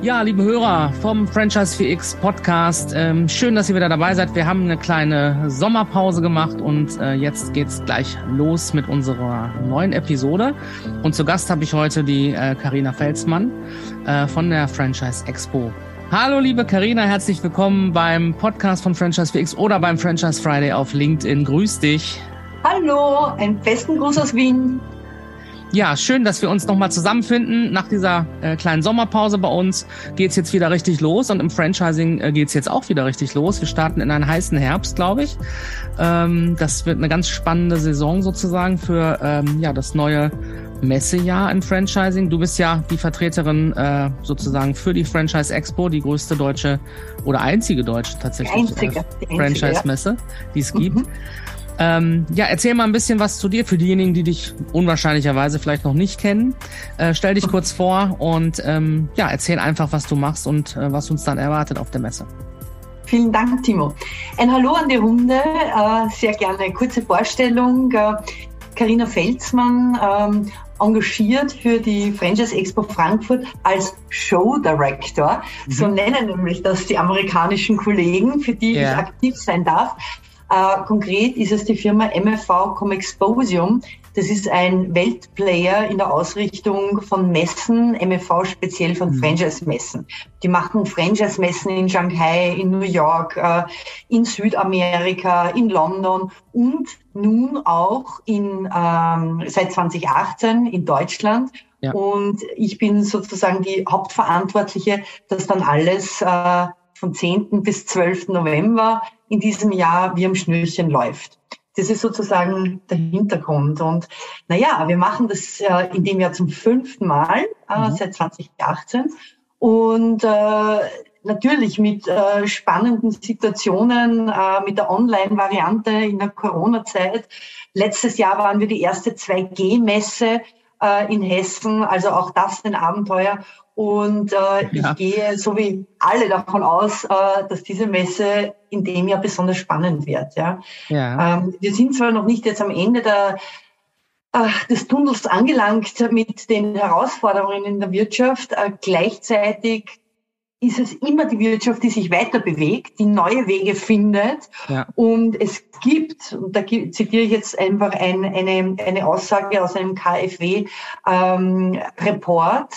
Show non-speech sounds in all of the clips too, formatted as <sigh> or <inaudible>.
Ja, liebe Hörer vom Franchise 4X Podcast, ähm, schön, dass ihr wieder dabei seid. Wir haben eine kleine Sommerpause gemacht und äh, jetzt geht's gleich los mit unserer neuen Episode. Und zu Gast habe ich heute die Karina äh, Felsmann äh, von der Franchise Expo. Hallo liebe Karina, herzlich willkommen beim Podcast von Franchise 4X oder beim Franchise Friday auf LinkedIn. Grüß dich. Hallo, einen festen Gruß aus Wien. Ja, schön, dass wir uns nochmal zusammenfinden. Nach dieser äh, kleinen Sommerpause bei uns geht's jetzt wieder richtig los und im Franchising äh, geht's jetzt auch wieder richtig los. Wir starten in einen heißen Herbst, glaube ich. Ähm, das wird eine ganz spannende Saison sozusagen für ähm, ja, das neue Messejahr im Franchising. Du bist ja die Vertreterin äh, sozusagen für die Franchise Expo, die größte deutsche oder einzige deutsche tatsächlich äh, Franchise-Messe, die es gibt. Mhm. Ähm, ja, erzähl mal ein bisschen was zu dir für diejenigen, die dich unwahrscheinlicherweise vielleicht noch nicht kennen. Äh, stell dich kurz vor und ähm, ja, erzähl einfach, was du machst und äh, was uns dann erwartet auf der Messe. Vielen Dank, Timo. Ein Hallo an die Runde. Äh, sehr gerne kurze Vorstellung. Karina äh, Felsmann, ähm, engagiert für die Franchise Expo Frankfurt als Show Director. Mhm. So nennen nämlich das die amerikanischen Kollegen, für die ja. ich aktiv sein darf. Äh, konkret ist es die Firma MFV Comexposium. Das ist ein Weltplayer in der Ausrichtung von Messen, MFV speziell von mhm. Franchise-Messen. Die machen Franchise-Messen in Shanghai, in New York, äh, in Südamerika, in London und nun auch in, ähm, seit 2018 in Deutschland. Ja. Und ich bin sozusagen die Hauptverantwortliche, dass dann alles äh, von 10. bis 12. November in diesem Jahr wie am Schnürchen läuft. Das ist sozusagen der Hintergrund. Und naja, wir machen das äh, in dem Jahr zum fünften Mal äh, mhm. seit 2018. Und äh, natürlich mit äh, spannenden Situationen, äh, mit der Online-Variante in der Corona-Zeit. Letztes Jahr waren wir die erste 2G-Messe äh, in Hessen, also auch das ein Abenteuer. Und äh, ja. ich gehe so wie alle davon aus, äh, dass diese Messe in dem Jahr besonders spannend wird. Ja? ja. Ähm, wir sind zwar noch nicht jetzt am Ende der, äh, des Tunnels angelangt mit den Herausforderungen in der Wirtschaft. Äh, gleichzeitig ist es immer die Wirtschaft, die sich weiter bewegt, die neue Wege findet. Ja. Und es gibt, und da zitiere ich jetzt einfach ein, eine, eine Aussage aus einem KfW-Report,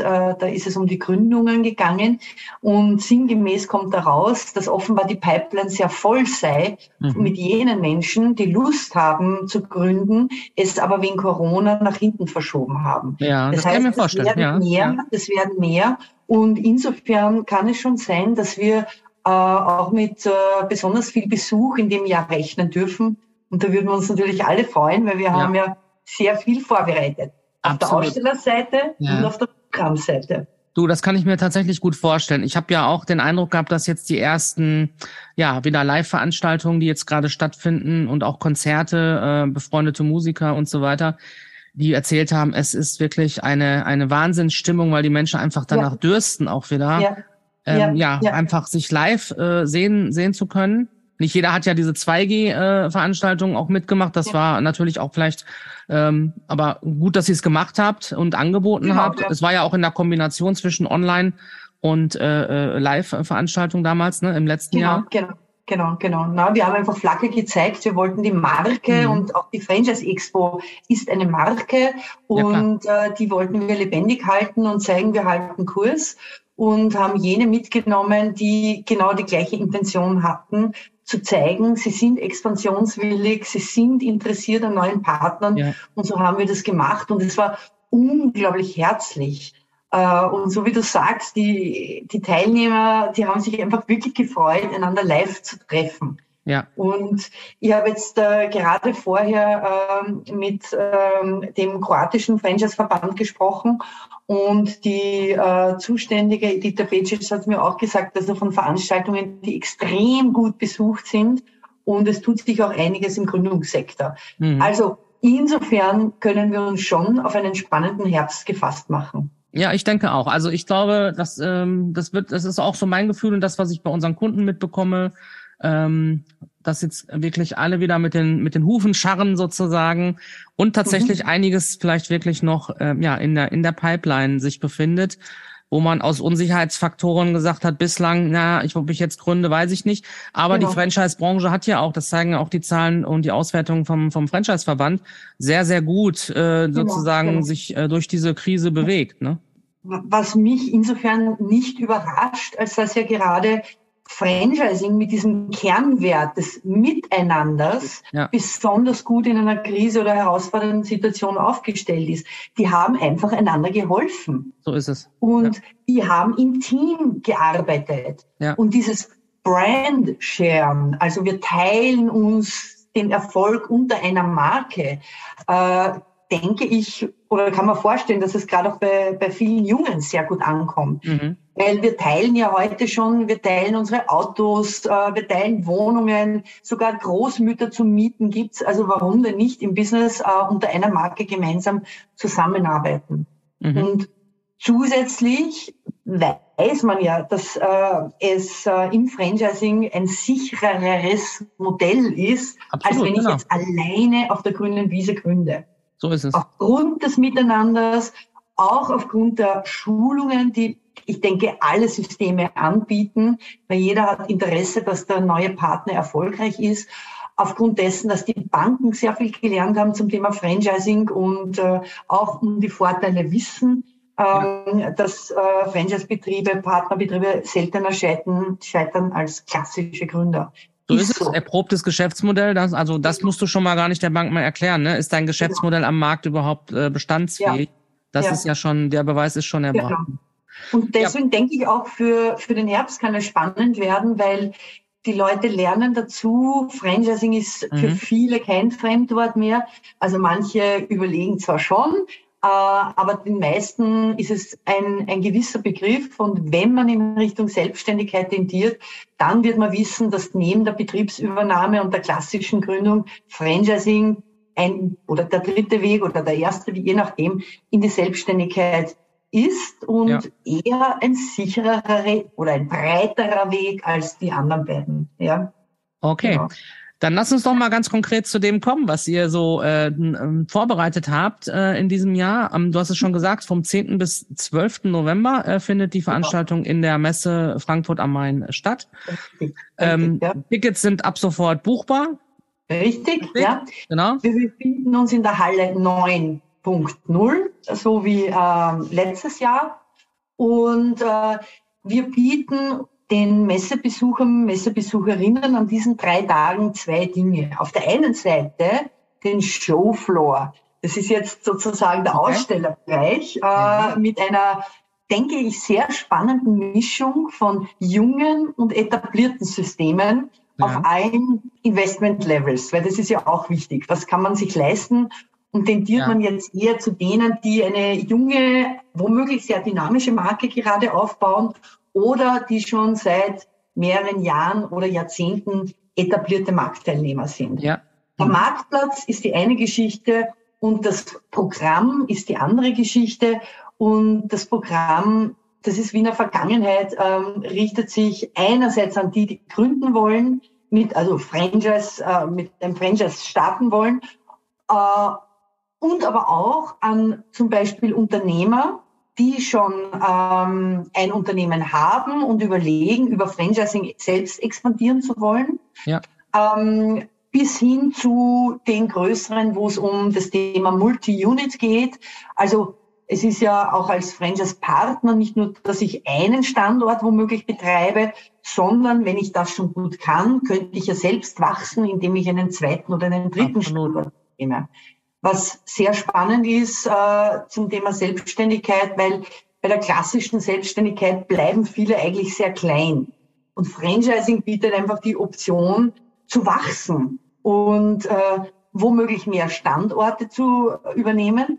ähm, äh, da ist es um die Gründungen gegangen und sinngemäß kommt daraus, dass offenbar die Pipeline sehr voll sei mhm. mit jenen Menschen, die Lust haben zu gründen, es aber wegen Corona nach hinten verschoben haben. Ja, das, das heißt, kann ich mir vorstellen. Es werden ja, mehr, ja. das werden mehr und insofern kann es schon sein, dass wir äh, auch mit äh, besonders viel Besuch in dem Jahr rechnen dürfen. Und da würden wir uns natürlich alle freuen, weil wir ja. haben ja sehr viel vorbereitet. Auf der Ausstellerseite ja. und auf der Programmseite. Du, das kann ich mir tatsächlich gut vorstellen. Ich habe ja auch den Eindruck gehabt, dass jetzt die ersten, ja, wieder Live-Veranstaltungen, die jetzt gerade stattfinden und auch Konzerte, äh, befreundete Musiker und so weiter, die erzählt haben, es ist wirklich eine, eine Wahnsinnsstimmung, weil die Menschen einfach danach ja. dürsten auch wieder. Ja. Ähm, ja, ja, einfach sich live äh, sehen, sehen zu können. Nicht jeder hat ja diese 2G-Veranstaltungen äh, auch mitgemacht. Das war natürlich auch vielleicht, ähm, aber gut, dass ihr es gemacht habt und angeboten genau, habt. Es war ja auch in der Kombination zwischen Online und äh, äh Live-Veranstaltung damals, ne, im letzten genau, Jahr. Genau. Genau, genau. Na, wir haben einfach Flagge gezeigt. Wir wollten die Marke mhm. und auch die Franchise Expo ist eine Marke und ja, äh, die wollten wir lebendig halten und zeigen, wir halten Kurs und haben jene mitgenommen, die genau die gleiche Intention hatten, zu zeigen, sie sind expansionswillig, sie sind interessiert an neuen Partnern ja. und so haben wir das gemacht und es war unglaublich herzlich. Äh, und so wie du sagst, die, die Teilnehmer, die haben sich einfach wirklich gefreut, einander live zu treffen. Ja. Und ich habe jetzt äh, gerade vorher äh, mit äh, dem kroatischen Franchise-Verband gesprochen und die äh, zuständige Edita Becic hat mir auch gesagt, dass er von Veranstaltungen, die extrem gut besucht sind und es tut sich auch einiges im Gründungssektor. Mhm. Also insofern können wir uns schon auf einen spannenden Herbst gefasst machen. Ja, ich denke auch. Also ich glaube, dass ähm, das wird, das ist auch so mein Gefühl und das, was ich bei unseren Kunden mitbekomme, ähm, dass jetzt wirklich alle wieder mit den mit den Hufen scharren sozusagen und tatsächlich mhm. einiges vielleicht wirklich noch ähm, ja in der in der Pipeline sich befindet. wo man aus Unsicherheitsfaktoren gesagt hat, bislang, na, ich, ob ich jetzt gründe, weiß ich nicht. Aber genau. die Franchise-Branche hat ja auch, das zeigen auch die Zahlen und die Auswertungen vom, vom Franchise-Verband, sehr, sehr gut äh, genau, sozusagen genau. sich äh, durch diese Krise bewegt. Ne? Was mich insofern nicht überrascht, als dass ja gerade Franchising mit diesem Kernwert des Miteinanders ja. besonders gut in einer Krise oder herausfordernden Situation aufgestellt ist. Die haben einfach einander geholfen. So ist es. Und ja. die haben im Team gearbeitet. Ja. Und dieses Brand Sharen, also wir teilen uns den Erfolg unter einer Marke, äh, denke ich, oder kann man vorstellen, dass es gerade auch bei, bei vielen Jungen sehr gut ankommt. Mhm. Weil wir teilen ja heute schon, wir teilen unsere Autos, äh, wir teilen Wohnungen, sogar Großmütter zum Mieten gibt's. Also warum denn nicht im Business äh, unter einer Marke gemeinsam zusammenarbeiten? Mhm. Und zusätzlich weiß man ja, dass äh, es äh, im Franchising ein sichereres Modell ist, Absolut, als wenn ich genau. jetzt alleine auf der grünen Wiese gründe. So ist es. Aufgrund des Miteinanders, auch aufgrund der Schulungen, die ich denke, alle Systeme anbieten, weil jeder hat Interesse, dass der neue Partner erfolgreich ist. Aufgrund dessen, dass die Banken sehr viel gelernt haben zum Thema Franchising und äh, auch um die Vorteile wissen, ähm, dass äh, Franchise-Betriebe, Partnerbetriebe seltener scheitern, scheitern als klassische Gründer. So ist, ist es. So. Erprobtes Geschäftsmodell. Das, also das musst du schon mal gar nicht der Bank mal erklären. Ne? Ist dein Geschäftsmodell am Markt überhaupt äh, bestandsfähig? Ja. Das ja. ist ja schon, der Beweis ist schon erbracht. Genau. Und deswegen ja. denke ich auch für, für den Herbst kann es spannend werden, weil die Leute lernen dazu. Franchising ist mhm. für viele kein Fremdwort mehr. Also manche überlegen zwar schon, aber den meisten ist es ein, ein gewisser Begriff. Und wenn man in Richtung Selbstständigkeit tendiert, dann wird man wissen, dass neben der Betriebsübernahme und der klassischen Gründung Franchising ein oder der dritte Weg oder der erste, je nachdem, in die Selbstständigkeit ist und ja. eher ein sicherer oder ein breiterer Weg als die anderen beiden. Ja. Okay. Genau. Dann lass uns doch mal ganz konkret zu dem kommen, was ihr so äh, vorbereitet habt äh, in diesem Jahr. Ähm, du hast es schon gesagt, vom 10. bis 12. November äh, findet die Veranstaltung in der Messe Frankfurt am Main statt. Richtig, ähm, ja. Tickets sind ab sofort buchbar. Richtig, Richtig, ja. Genau. Wir befinden uns in der Halle 9.0, so wie äh, letztes Jahr. Und äh, wir bieten den Messebesuchern, Messebesucherinnen an diesen drei Tagen zwei Dinge. Auf der einen Seite den Showfloor. Das ist jetzt sozusagen der okay. Ausstellerbereich äh, mhm. mit einer, denke ich, sehr spannenden Mischung von jungen und etablierten Systemen ja. auf allen Investment-Levels, weil das ist ja auch wichtig. Was kann man sich leisten? Und tendiert ja. man jetzt eher zu denen, die eine junge, womöglich sehr dynamische Marke gerade aufbauen oder die schon seit mehreren Jahren oder Jahrzehnten etablierte Marktteilnehmer sind. Ja. Der Marktplatz ist die eine Geschichte und das Programm ist die andere Geschichte. Und das Programm, das ist wie in der Vergangenheit, ähm, richtet sich einerseits an die, die gründen wollen, mit, also Franchise, äh, mit einem Franchise starten wollen, äh, und aber auch an zum Beispiel Unternehmer, die schon ähm, ein Unternehmen haben und überlegen, über Franchising selbst expandieren zu wollen, ja. ähm, bis hin zu den größeren, wo es um das Thema Multi-Unit geht. Also es ist ja auch als Franchise-Partner nicht nur, dass ich einen Standort womöglich betreibe, sondern wenn ich das schon gut kann, könnte ich ja selbst wachsen, indem ich einen zweiten oder einen dritten Absolut. Standort nehme was sehr spannend ist äh, zum Thema Selbstständigkeit, weil bei der klassischen Selbstständigkeit bleiben viele eigentlich sehr klein. Und Franchising bietet einfach die Option zu wachsen und äh, womöglich mehr Standorte zu übernehmen.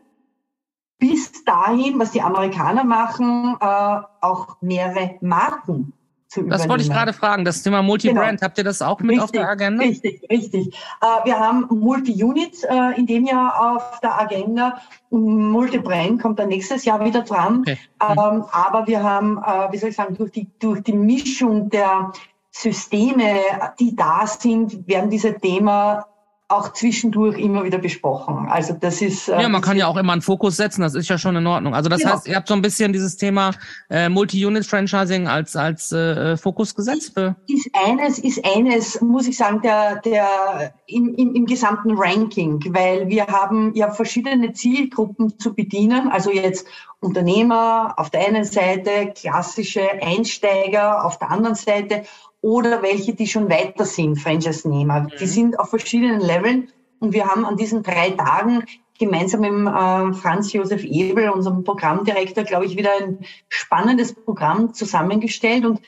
Bis dahin, was die Amerikaner machen, äh, auch mehrere Marken zu übernehmen. Das wollte ich gerade fragen, das Thema Multi-Brand, genau. habt ihr das auch mit richtig, auf der Agenda? Richtig, richtig. Äh, wir haben Multi-Unit äh, in dem Jahr auf der Agenda. Multi-Brand kommt dann nächstes Jahr wieder dran. Okay. Mhm. aber wir haben, äh, wie soll ich sagen, durch die, durch die Mischung der Systeme, die da sind, werden diese Thema auch zwischendurch immer wieder besprochen. Also das ist äh, ja, man kann ja auch immer einen Fokus setzen. Das ist ja schon in Ordnung. Also das genau. heißt, ihr habt so ein bisschen dieses Thema äh, Multi-Unit-Franchising als als äh, Fokus gesetzt. Für ist eines ist eines, muss ich sagen, der der im, im, im gesamten Ranking, weil wir haben ja verschiedene Zielgruppen zu bedienen. Also jetzt Unternehmer auf der einen Seite, klassische Einsteiger auf der anderen Seite oder welche, die schon weiter sind, Franchise-Nehmer. Mhm. Die sind auf verschiedenen Leveln und wir haben an diesen drei Tagen gemeinsam mit äh, Franz Josef Ebel, unserem Programmdirektor, glaube ich, wieder ein spannendes Programm zusammengestellt und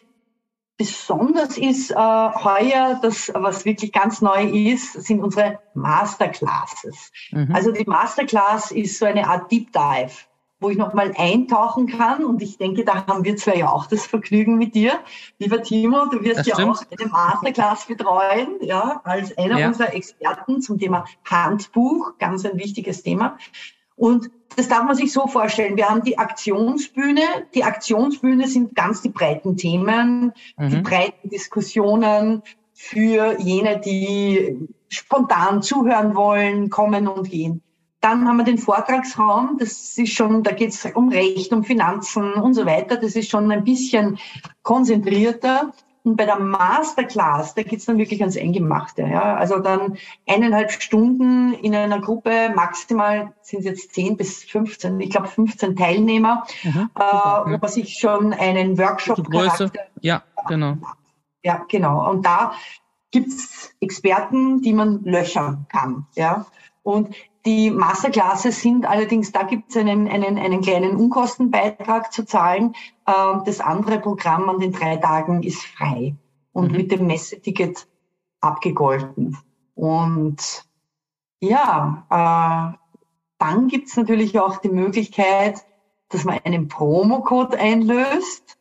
Besonders ist äh, heuer, das, was wirklich ganz neu ist, sind unsere Masterclasses. Mhm. Also die Masterclass ist so eine Art Deep Dive wo ich nochmal eintauchen kann. Und ich denke, da haben wir zwei ja auch das Vergnügen mit dir. Lieber Timo, du wirst das ja stimmt. auch eine Masterclass betreuen, ja, als einer ja. unserer Experten zum Thema Handbuch, ganz ein wichtiges Thema. Und das darf man sich so vorstellen. Wir haben die Aktionsbühne. Die Aktionsbühne sind ganz die breiten Themen, mhm. die breiten Diskussionen für jene, die spontan zuhören wollen, kommen und gehen. Dann haben wir den Vortragsraum, das ist schon, da geht es um Recht, um Finanzen und so weiter. Das ist schon ein bisschen konzentrierter. Und bei der Masterclass, da geht's dann wirklich ans Eingemachte. Ja? Also dann eineinhalb Stunden in einer Gruppe, maximal sind es jetzt zehn bis 15, ich glaube 15 Teilnehmer, mhm, äh, wo man sich schon einen Workshop Größe. Ja, genau. Ja, genau. Und da gibt's Experten, die man löchern kann. Ja. Und die Masterclasses sind allerdings, da gibt es einen, einen, einen kleinen Unkostenbeitrag zu zahlen. Ähm, das andere Programm an den drei Tagen ist frei und mhm. mit dem Messeticket abgegolten. Und ja, äh, dann gibt es natürlich auch die Möglichkeit, dass man einen Promocode einlöst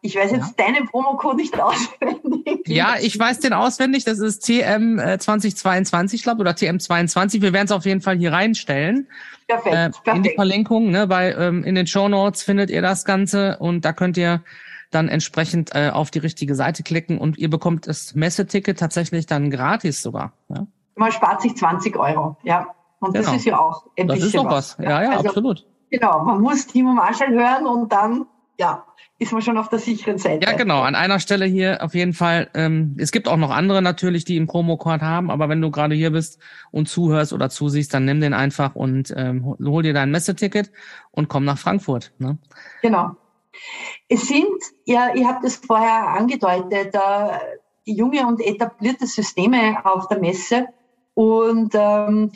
ich weiß jetzt ja. deinen Promocode nicht <laughs> auswendig. Ja, ich weiß den auswendig. Das ist TM 2022, glaube oder TM22. Wir werden es auf jeden Fall hier reinstellen. Perfekt, äh, perfekt. In die Verlinkung, ne, weil ähm, in den Show Notes findet ihr das Ganze und da könnt ihr dann entsprechend äh, auf die richtige Seite klicken und ihr bekommt das Messeticket tatsächlich dann gratis sogar. Ja? Man spart sich 20 Euro, ja. Und genau. das ist ja auch ein das bisschen ist doch was. was. Ja, ja, also, absolut. Genau, man muss Timo Marshall hören und dann ja, ist man schon auf der sicheren Seite. Ja, genau. An einer Stelle hier auf jeden Fall. Ähm, es gibt auch noch andere natürlich, die einen Promocode haben, aber wenn du gerade hier bist und zuhörst oder zusiehst, dann nimm den einfach und ähm, hol dir dein Messeticket und komm nach Frankfurt. Ne? Genau. Es sind, ja, ihr habt es vorher angedeutet, äh, junge und etablierte Systeme auf der Messe. Und ähm,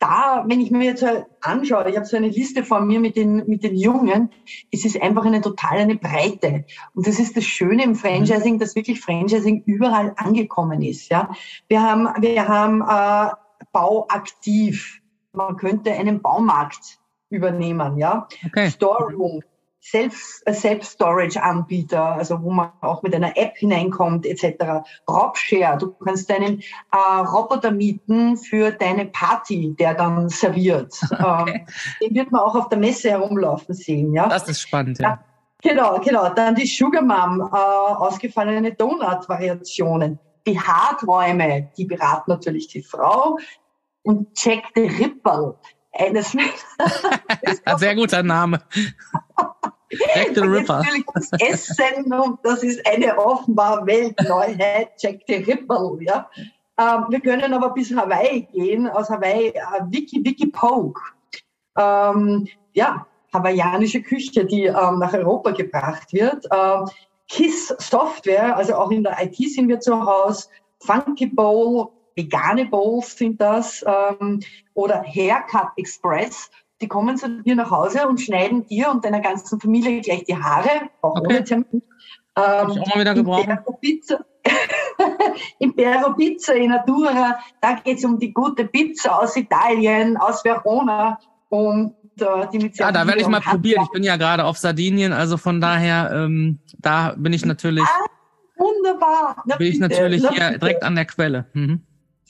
da, wenn ich mir jetzt anschaue, ich habe so eine Liste vor mir mit den, mit den Jungen, es ist einfach eine total eine Breite. Und das ist das Schöne im Franchising, dass wirklich Franchising überall angekommen ist. Ja, Wir haben, wir haben äh, Bauaktiv. Man könnte einen Baumarkt übernehmen, ja. Okay. Storeroom. Self-Storage-Anbieter, also wo man auch mit einer App hineinkommt etc. Robshare, du kannst deinen äh, Roboter mieten für deine Party, der dann serviert. <laughs> Okay. Ähm, den wird man auch auf der Messe herumlaufen sehen. Ja? Das ist spannend, ja. ja genau, genau. Dann die Sugar Mom, äh, ausgefallene Donut-Variationen. Die Harträume, die beraten natürlich die Frau. Und Jack the Ripple, eines. <laughs> Sehr guter Name. <laughs> Jack the <laughs> Ripper. Das Essen und das ist eine offenbar Weltneuheit, Jack the Ripper. Ja. Ähm, wir können aber bis Hawaii gehen, aus Hawaii äh, Wiki Wiki Poke. Ähm, ja, hawaiianische Küche, die ähm, nach Europa gebracht wird. Ähm, KISS Software, also auch in der IT sind wir zu Hause. Funky Bowl, vegane Bowls sind das. Ähm, oder Haircut Express die kommen zu dir nach Hause und schneiden dir und deiner ganzen Familie gleich die Haare, auch okay. ohne Termin. Ähm, ich auch mal wieder gebrauchen. Pizza, Impero Pizza <laughs> in Natura, da geht es um die gute Pizza aus Italien, aus Verona und äh, die mit Ja, da werde ich mal probieren. Ich bin ja gerade auf Sardinien, also von daher, ähm, da bin ich natürlich. Ah, wunderbar. Na, bin ich natürlich hier direkt an der Quelle. Mhm.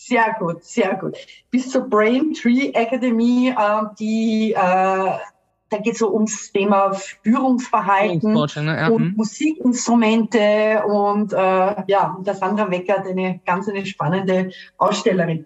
Sehr gut, sehr gut. Bis zur Brain Tree Academy, äh, die äh, da geht es so ums Thema Führungsverhalten ne? ja. und mhm. Musikinstrumente und äh, ja, der Sandra Weckert, eine ganz eine spannende Ausstellerin.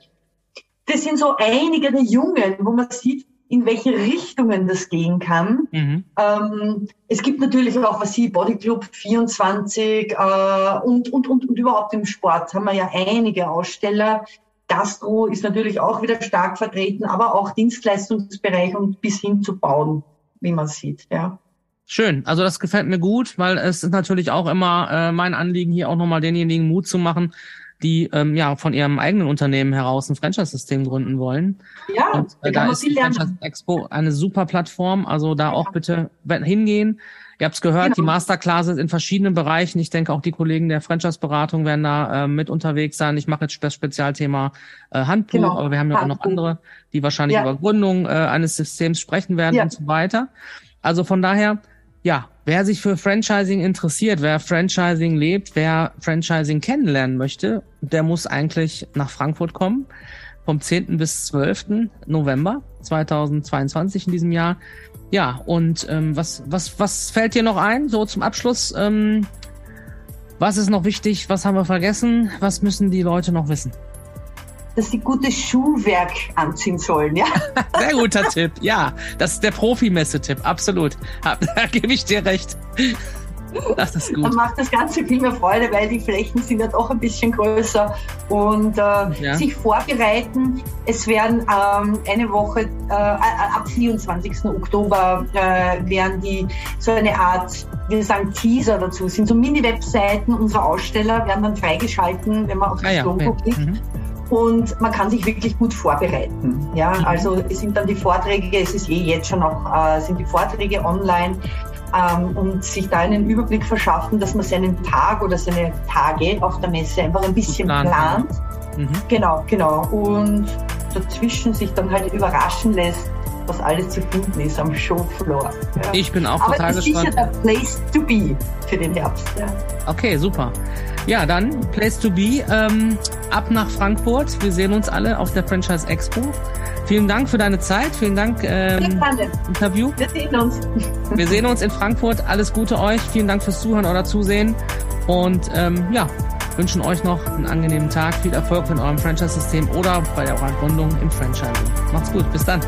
Das sind so einige der Jungen, wo man sieht, in welche Richtungen das gehen kann. Mhm. Ähm, es gibt natürlich auch, was Sie, Bodyclub 24 äh, und, und, und, und überhaupt im Sport haben wir ja einige Aussteller. Gastro ist natürlich auch wieder stark vertreten, aber auch Dienstleistungsbereich und bis hin zu Bauen, wie man sieht. Ja. Schön, also das gefällt mir gut, weil es ist natürlich auch immer äh, mein Anliegen, hier auch nochmal denjenigen Mut zu machen, die ähm, ja von ihrem eigenen Unternehmen heraus ein Franchise-System gründen wollen. Ja, und, äh, da, ist die Franchise Expo eine super Plattform. Also da ja. auch bitte hingehen. Ihr habt es gehört, genau. die Masterclasses in verschiedenen Bereichen. Ich denke, auch die Kollegen der Franchise-Beratung werden da äh, mit unterwegs sein. Ich mache jetzt das Spezialthema äh, Handbuch, genau. aber wir haben ja auch noch andere, die wahrscheinlich ja. über Gründung äh, eines Systems sprechen werden ja. und so weiter. Also von daher, ja, wer sich für Franchising interessiert, wer Franchising lebt, wer Franchising kennenlernen möchte, der muss eigentlich nach Frankfurt kommen. Vom 10. bis 12. November 2022 in diesem Jahr. Ja, und ähm, was, was, was fällt dir noch ein, so zum Abschluss? Ähm, was ist noch wichtig? Was haben wir vergessen? Was müssen die Leute noch wissen? dass sie gutes Schuhwerk anziehen sollen, ja. <laughs> Sehr guter Tipp, ja. Das ist der Profi-Messe-Tipp, absolut. <laughs> Da gebe ich dir recht. Das ist gut. Dann macht das Ganze viel mehr Freude, weil die Flächen sind ja doch ein bisschen größer und äh, ja. sich vorbereiten. Es werden ähm, eine Woche, äh, ab 24. Oktober äh, werden die so eine Art, wir sagen Teaser dazu, sind so Mini-Webseiten unserer Aussteller, werden dann freigeschalten, wenn man auf das ah, ja, Logo klickt. Mhm und man kann sich wirklich gut vorbereiten. Ja, mhm. also es sind dann die Vorträge, es ist eh jetzt schon auch, äh, sind die Vorträge online ähm, und sich da einen Überblick verschaffen, dass man seinen Tag oder seine Tage auf der Messe einfach ein bisschen plant. plant. Mhm. Genau, genau. Und dazwischen sich dann halt überraschen lässt, was alles zu finden ist am Showfloor. Ja. Ich bin auch Aber total gespannt. Aber ist sicher der Place to be für den Herbst. Ja. Okay, super. Ja, dann Place to be. Ähm, ab nach Frankfurt. Wir sehen uns alle auf der Franchise Expo. Vielen Dank für deine Zeit. Vielen Dank ähm, Interview. Wir sehen uns. Wir sehen uns in Frankfurt. Alles Gute euch. Vielen Dank fürs Zuhören oder Zusehen. Und ähm, ja, wünschen euch noch einen angenehmen Tag. Viel Erfolg in eurem Franchise-System oder bei eurer Gründung im Franchising. Macht's gut. Bis dann.